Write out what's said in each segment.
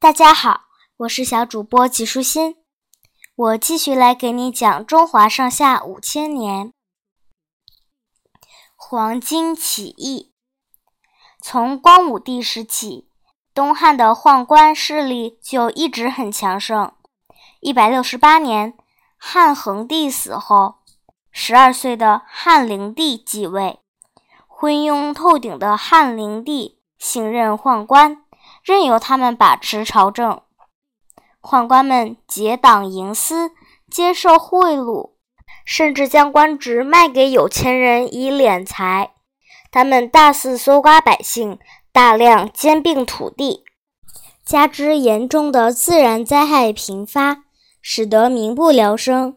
大家好，我是小主播纪舒心，我继续来给你讲中华上下五千年黄巾起义。从光武帝时起，东汉的宦官势力就一直很强盛。一百六十八年，汉恒帝死后，十二岁的汉灵帝继位，昏庸透顶的汉灵帝信任宦官。任由他们把持朝政，宦官们结党营私，接受贿赂，甚至将官职卖给有钱人以敛财。他们大肆搜刮百姓，大量兼并土地，加之严重的自然灾害频发，使得民不聊生，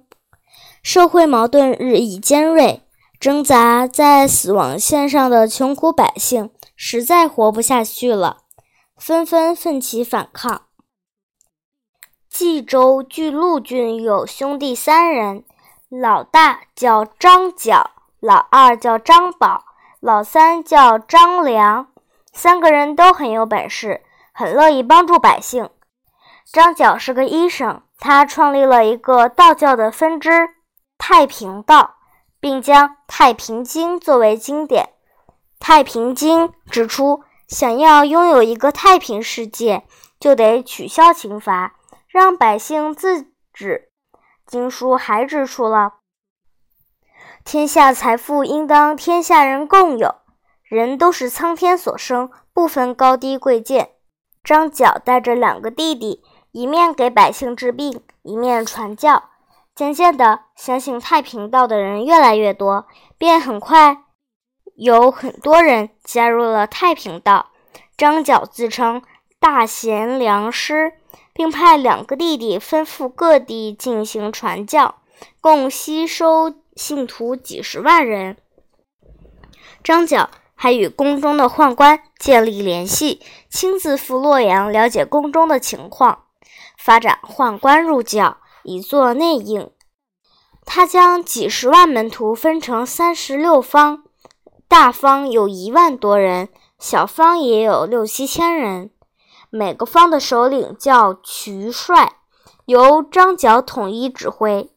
社会矛盾日益尖锐。挣扎在死亡线上的穷苦百姓实在活不下去了。纷纷奋起反抗。冀州巨鹿郡有兄弟三人，老大叫张角，老二叫张宝，老三叫张良。三个人都很有本事，很乐意帮助百姓。张角是个医生，他创立了一个道教的分支——太平道，并将《太平经》作为经典。《太平经》指出。想要拥有一个太平世界，就得取消刑罚，让百姓自治。经书还指出了：天下财富应当天下人共有，人都是苍天所生，不分高低贵贱。张角带着两个弟弟，一面给百姓治病，一面传教。渐渐的，相信太平道的人越来越多，便很快。有很多人加入了太平道。张角自称大贤良师，并派两个弟弟吩咐各地进行传教，共吸收信徒几十万人。张角还与宫中的宦官建立联系，亲自赴洛阳了解宫中的情况，发展宦官入教，以作内应。他将几十万门徒分成三十六方。大方有一万多人，小方也有六七千人。每个方的首领叫渠帅，由张角统一指挥。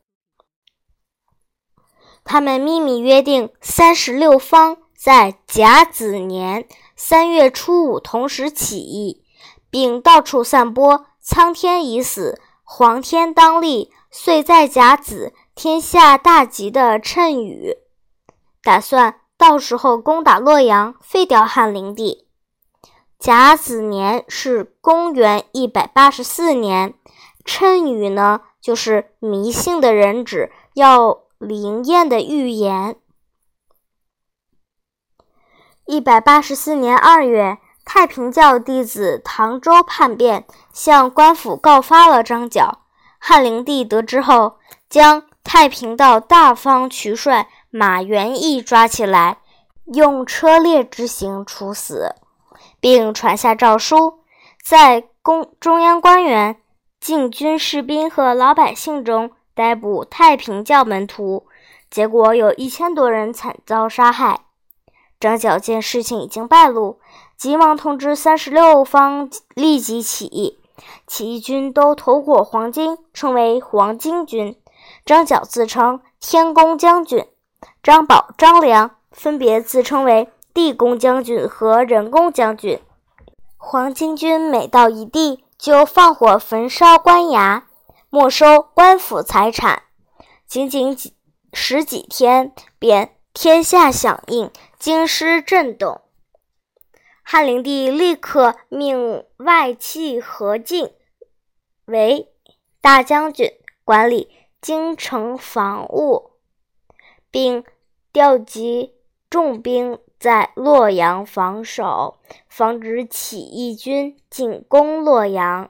他们秘密约定，三十六方在甲子年三月初五同时起义，并到处散播“苍天已死，黄天当立，岁在甲子，天下大吉”的谶语，打算。到时候攻打洛阳，废掉汉灵帝。甲子年是公元一百八十四年，谶语呢，就是迷信的人指要灵验的预言。一百八十四年二月，太平教弟子唐周叛变，向官府告发了张角。汉灵帝得知后，将太平道大方渠帅。马元义抓起来，用车裂之刑处死，并传下诏书，在公中央官员、禁军士兵和老百姓中逮捕太平教门徒，结果有一千多人惨遭杀害。张角见事情已经败露，急忙通知三十六方立即起义，起义军都头裹黄巾，称为黄巾军。张角自称天公将军。张宝、张良分别自称为地公将军和人工将军。黄巾军每到一地，就放火焚烧官衙，没收官府财产，仅仅几十几天，便天下响应，京师震动。汉灵帝立刻命外戚何进为大将军，管理京城防务，并。调集重兵在洛阳防守，防止起义军进攻洛阳。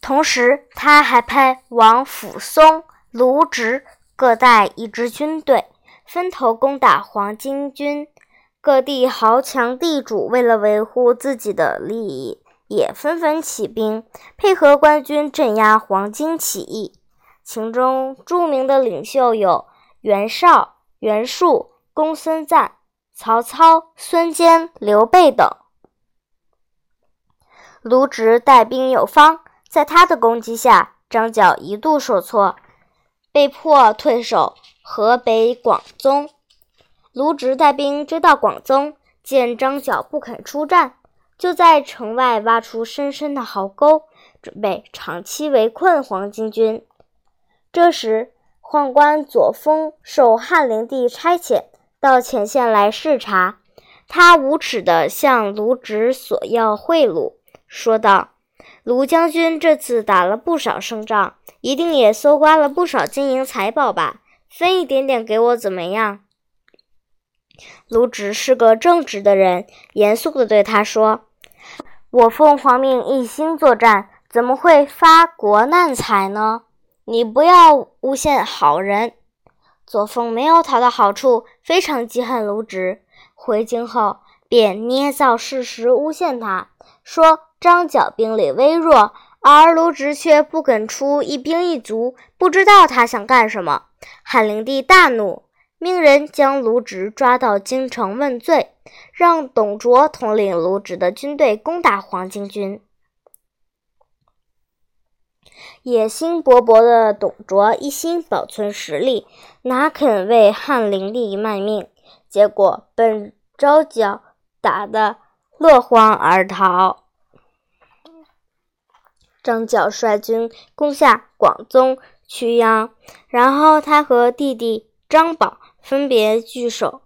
同时，他还派王辅松、卢植各带一支军队，分头攻打黄巾军。各地豪强地主为了维护自己的利益，也纷纷起兵，配合官军镇压黄巾起义。其中著名的领袖有。袁绍、袁术、公孙瓒、曹操、孙坚、刘备等。卢植带兵有方，在他的攻击下，张角一度受挫，被迫退守河北广宗。卢植带兵追到广宗，见张角不肯出战，就在城外挖出深深的壕沟，准备长期围困黄巾军。这时，宦官左峰受汉灵帝差遣到前线来视察，他无耻地向卢植索要贿赂。说道：“卢将军这次打了不少胜仗，一定也搜刮了不少金银财宝吧？分一点点给我怎么样？”卢植是个正直的人，严肃地对他说：“我奉皇命一心作战，怎么会发国难财呢？你不要诬陷好人。”左峰没有讨到好处，非常记恨卢植，回京后便捏造事实诬陷他，说。张角兵力微弱，而卢植却不肯出一兵一卒，不知道他想干什么。汉灵帝大怒，命人将卢植抓到京城问罪，让董卓统领卢植的军队攻打黄巾军。野心勃勃的董卓一心保存实力，哪肯为汉灵帝卖命？结果被张角打得落荒而逃。张角率军攻下广宗、曲阳，然后他和弟弟张宝分别据守。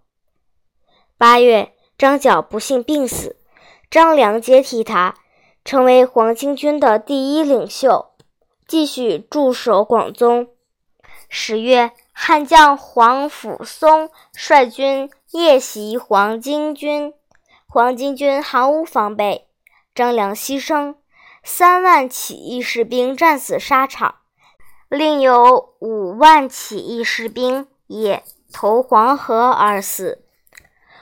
八月，张角不幸病死，张良接替他，成为黄巾军的第一领袖，继续驻守广宗。十月，汉将黄甫松率军夜袭黄巾军，黄巾军毫无防备，张良牺牲。三万起义士兵战死沙场，另有五万起义士兵也投黄河而死。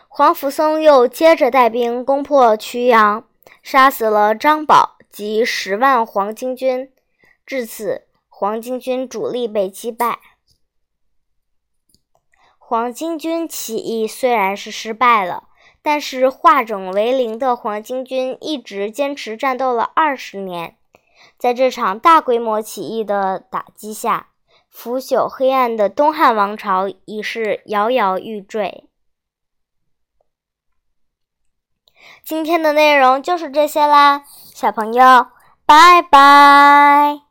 黄甫松又接着带兵攻破曲阳，杀死了张宝及十万黄巾军。至此，黄巾军主力被击败。黄巾军起义虽然是失败了。但是化整为零的黄巾军一直坚持战斗了二十年，在这场大规模起义的打击下，腐朽黑暗的东汉王朝已是摇摇欲坠。今天的内容就是这些啦，小朋友，拜拜。